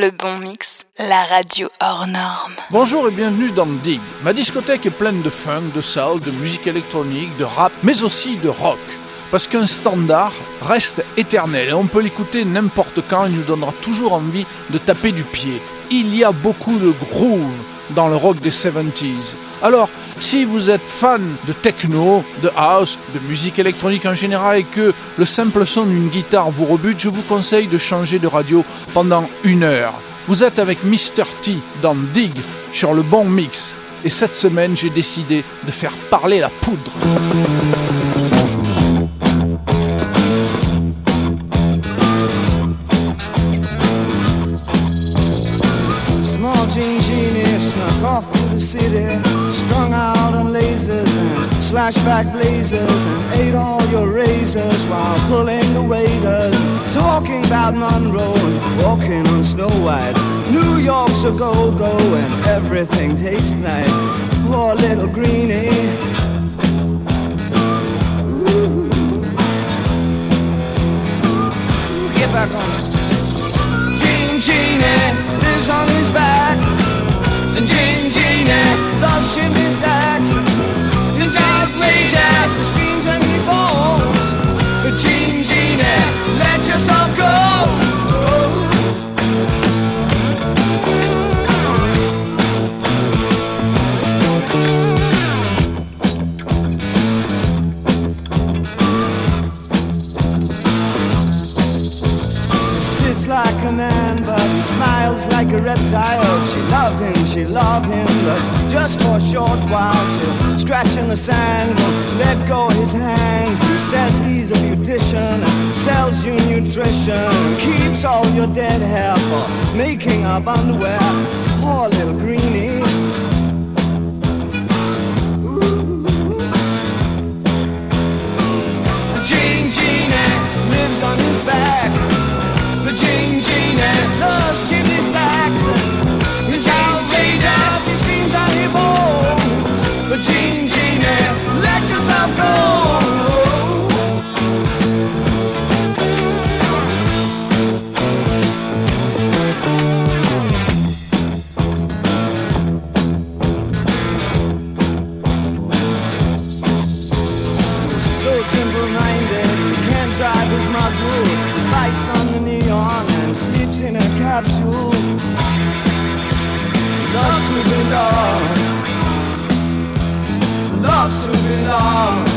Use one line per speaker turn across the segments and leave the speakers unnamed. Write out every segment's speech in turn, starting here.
Le bon mix, la radio hors norme.
Bonjour et bienvenue dans Dig. Ma discothèque est pleine de funk, de soul, de musique électronique, de rap, mais aussi de rock. Parce qu'un standard reste éternel et on peut l'écouter n'importe quand, il nous donnera toujours envie de taper du pied. Il y a beaucoup de groove dans le rock des 70s. Alors, si vous êtes fan de techno, de house, de musique électronique en général et que le simple son d'une guitare vous rebute, je vous conseille de changer de radio pendant une heure. Vous êtes avec Mr. T dans Dig sur le bon mix. Et cette semaine, j'ai décidé de faire parler la poudre.
flashback blazers and ate all your razors while pulling the waiters. Talking about Monroe and walking on Snow White. New York's a go-go and everything tastes nice. Poor little greenie. Ooh. Get back on. Jean Genie lives on his back. Jazz the screams and the bones. The Gene Jeanette, let yourself go. dance like a reptile. She loved him, she loved him, but just for a short while. She'll in the sand, won't let go his hands. He says he's a beautician, sells you nutrition, keeps all your dead hair for making up underwear. Poor little greenie. Ooh. Jean Jeanette lives on his back.
love.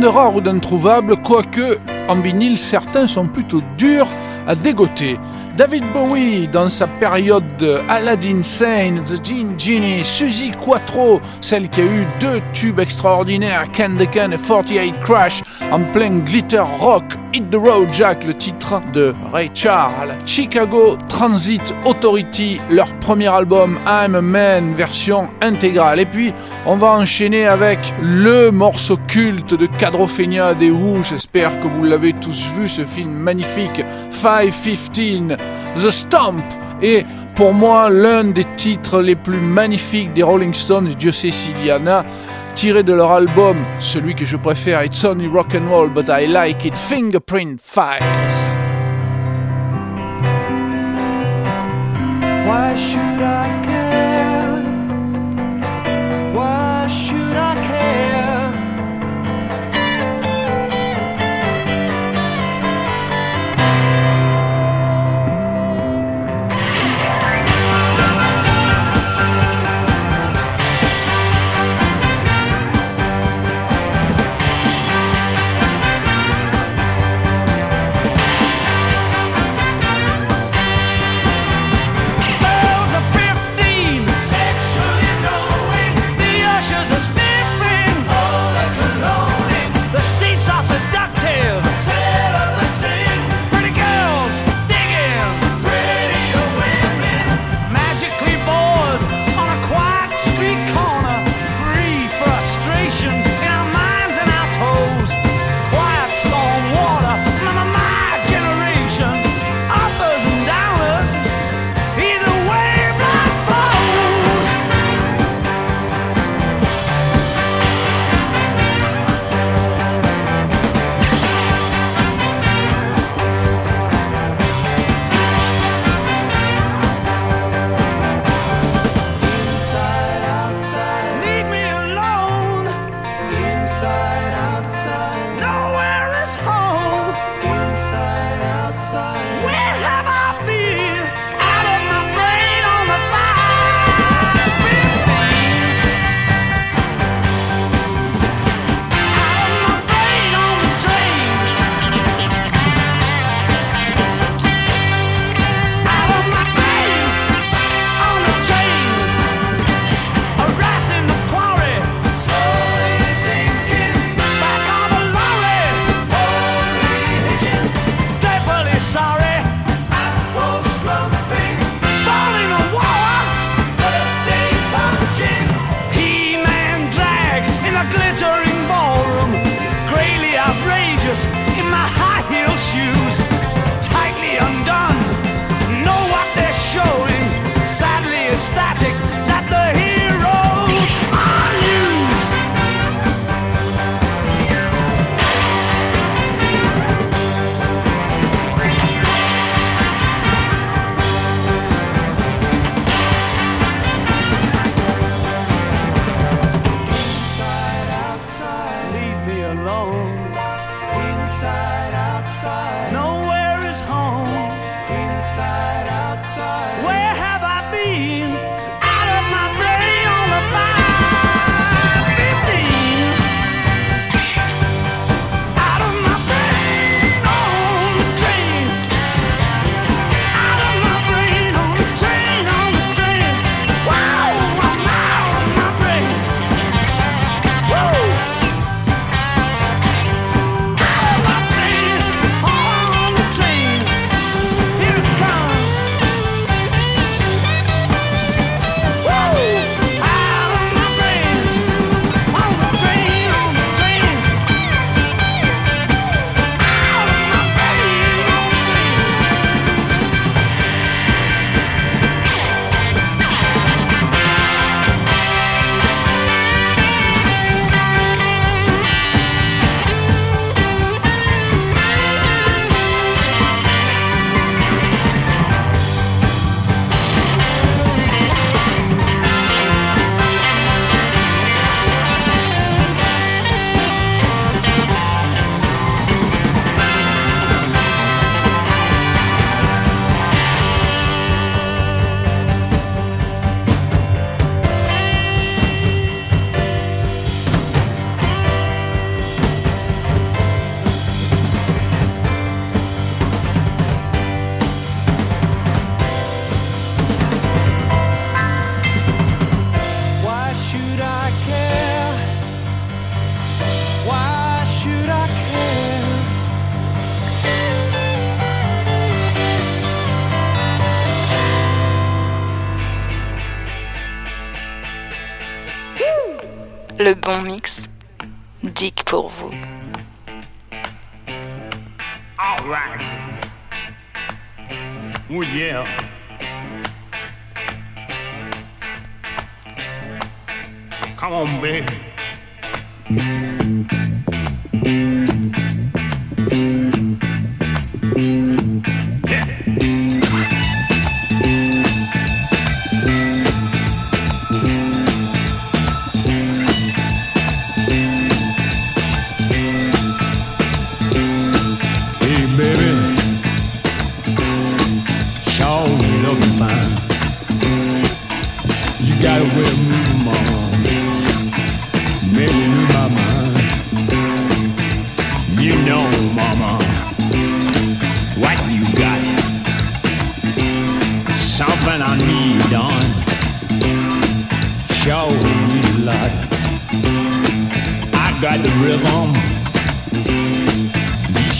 de rare ou d'introuvables, quoique en vinyle certains sont plutôt durs à dégoter. David Bowie dans sa période Aladdin Sane, The Gin Genie, Suzy Quattro, celle qui a eu deux tubes extraordinaires, Can the et 48 Crash, en plein glitter rock Hit the Road Jack, le titre de Ray Charles. Chicago Transit Authority, leur premier album I'm a Man, version intégrale. Et puis, on va enchaîner avec le morceau culte de Cadrofenia des Who. J'espère que vous l'avez tous vu, ce film magnifique, 515, The Stomp. Et pour moi, l'un des titres les plus magnifiques des Rolling Stones, Dieu sait s'il y en a, tiré de leur album, celui que je préfère, It's Only Rock and Roll, but I Like It, Fingerprint Files.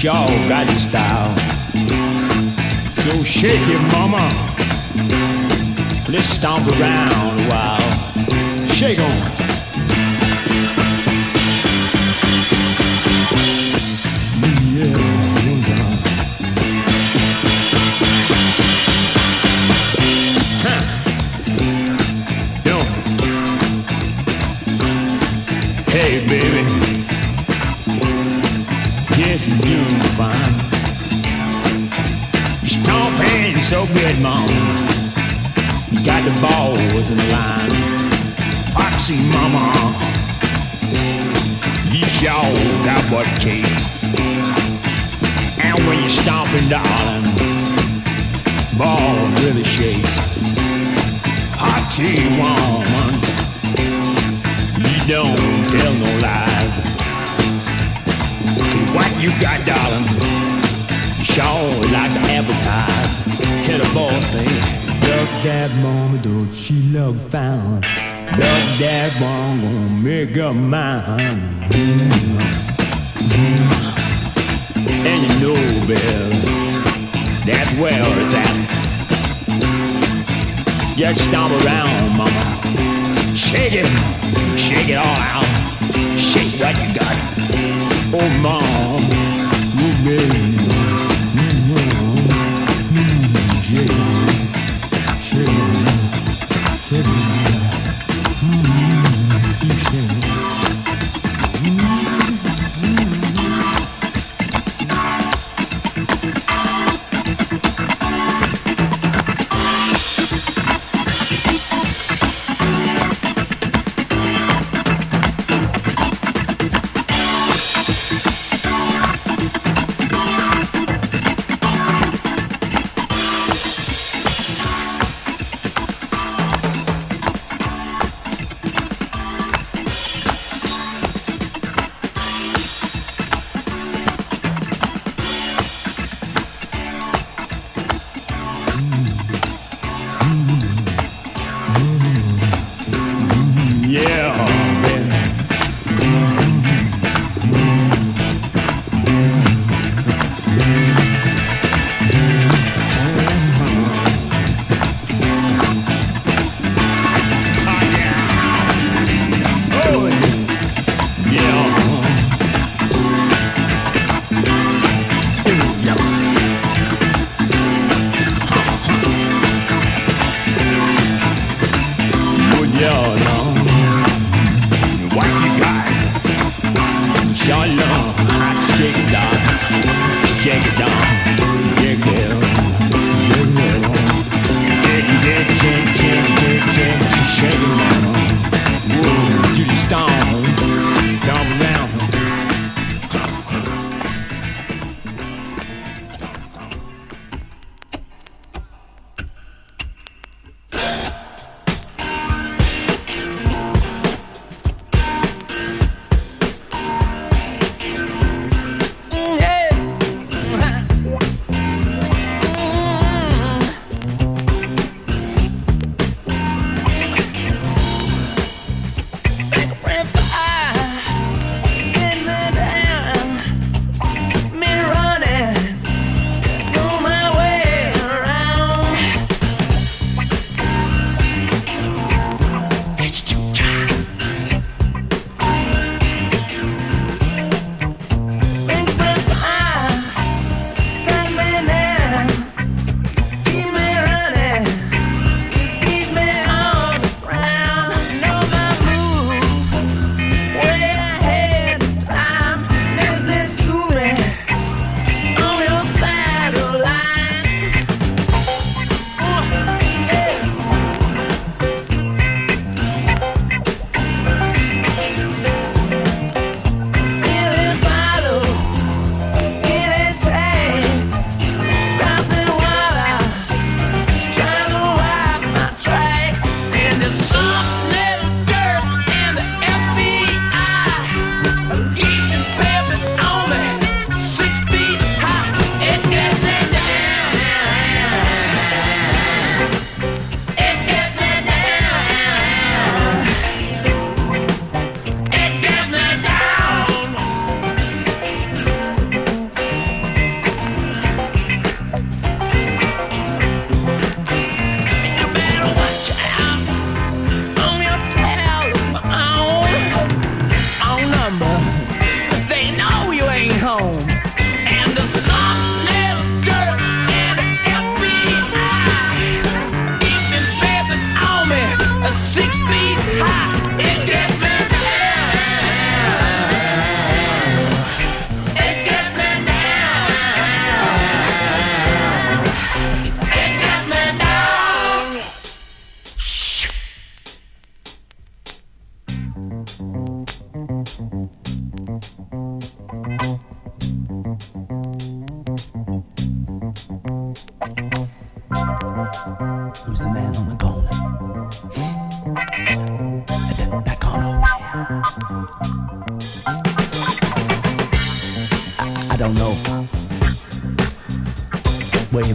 y'all got your style. So shake it, mama. Let's stomp around a while. Shake on. so good, Mom. You got the balls in the line. Foxy Mama, you sure got what cakes. And when you're stomping, darling, ball really shakes. Foxy Woman, you don't tell no lies. What you got, darling? Shaw like to advertise. Hear the boy say, Look that mama, don't she look fine? Look that mama gonna make up mine. And you know, Bill, that's where it's at. Just stomp around, mama. Shake it, shake it all out. Shake what you got. Oh, mom, Move made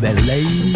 belle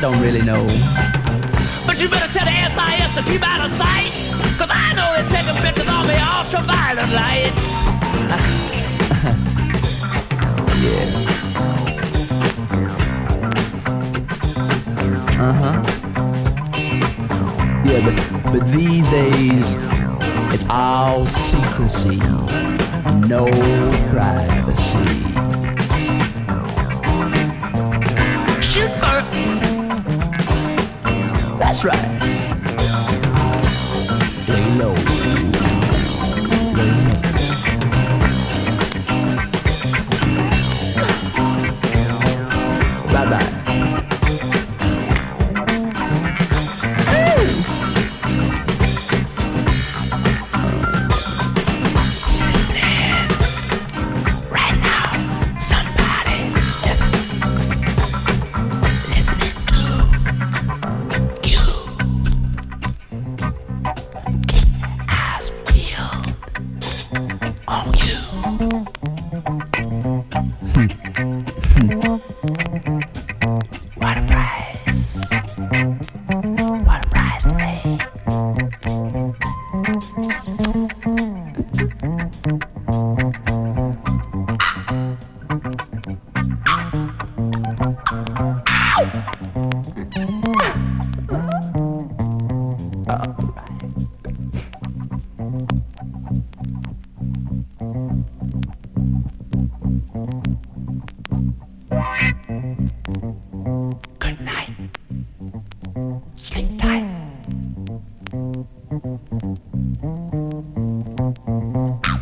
don't really know. But you better tell the SIS to keep out of sight, cause I know they're
taking pictures of me ultraviolet light.
yes. Uh huh. Yeah, but, but
these days, it's all secrecy, no privacy. right.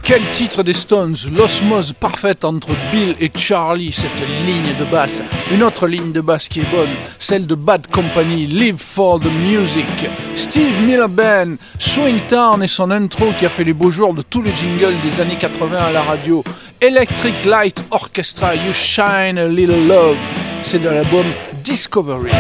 Quel titre des Stones L'osmose parfaite entre Bill et Charlie, cette ligne de basse. Une autre ligne de basse qui est bonne, celle de Bad Company, Live for the Music. Steve Miller Band, Swing Town et son intro qui a fait les beaux jours de tous les jingles des années 80 à la radio. Electric Light Orchestra, You Shine a Little Love. C'est de l'album Discovery.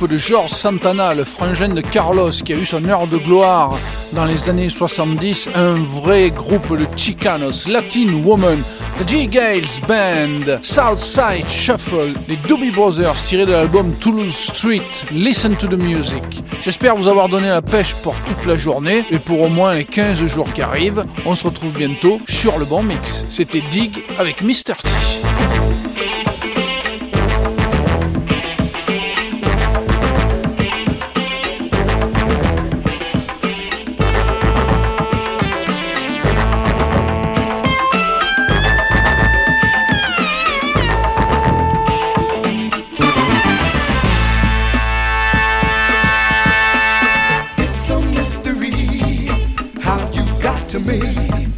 de George Santana, le frangin de Carlos, qui a eu son heure de gloire dans les années 70, un vrai groupe de Chicanos, Latin Woman, The G. Gales Band, Southside Shuffle, les Doobie Brothers tirés de l'album Toulouse Street, Listen to the Music. J'espère vous avoir donné la pêche pour toute la journée et pour au moins les 15 jours qui arrivent. On se retrouve bientôt sur le bon mix. C'était Dig avec Mr. T.
to me.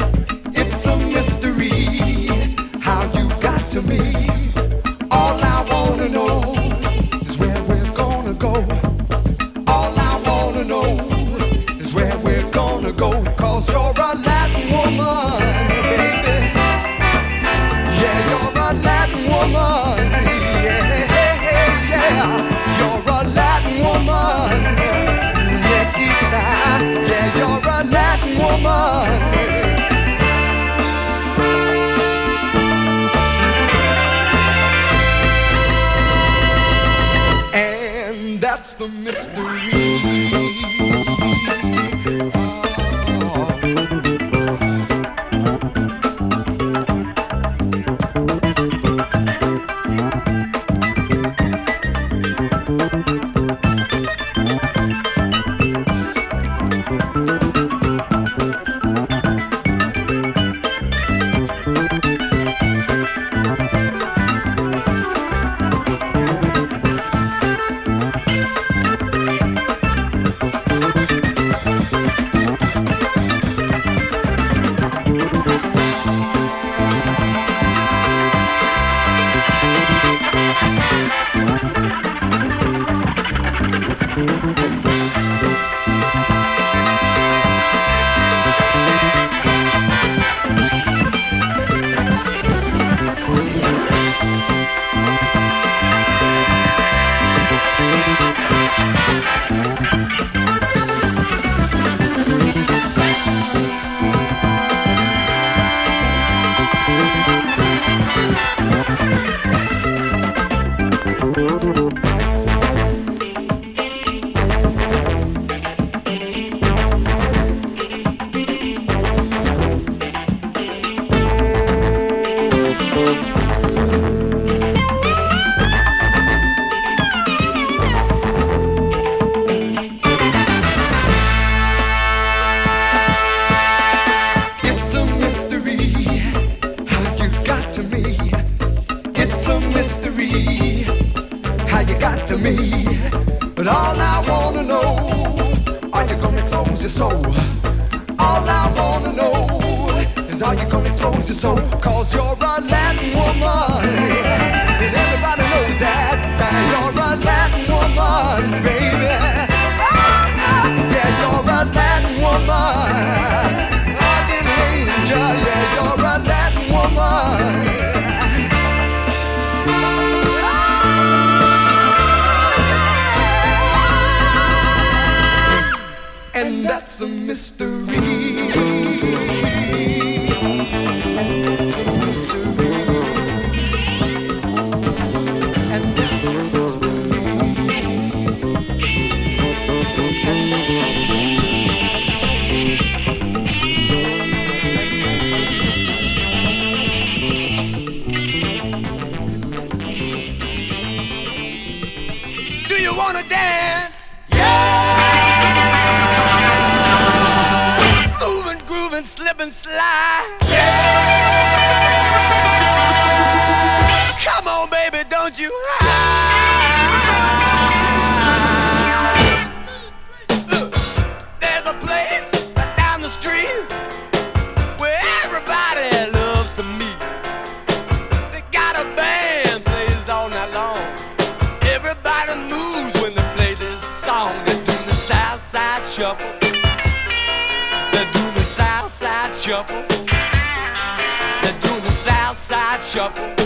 shuffle.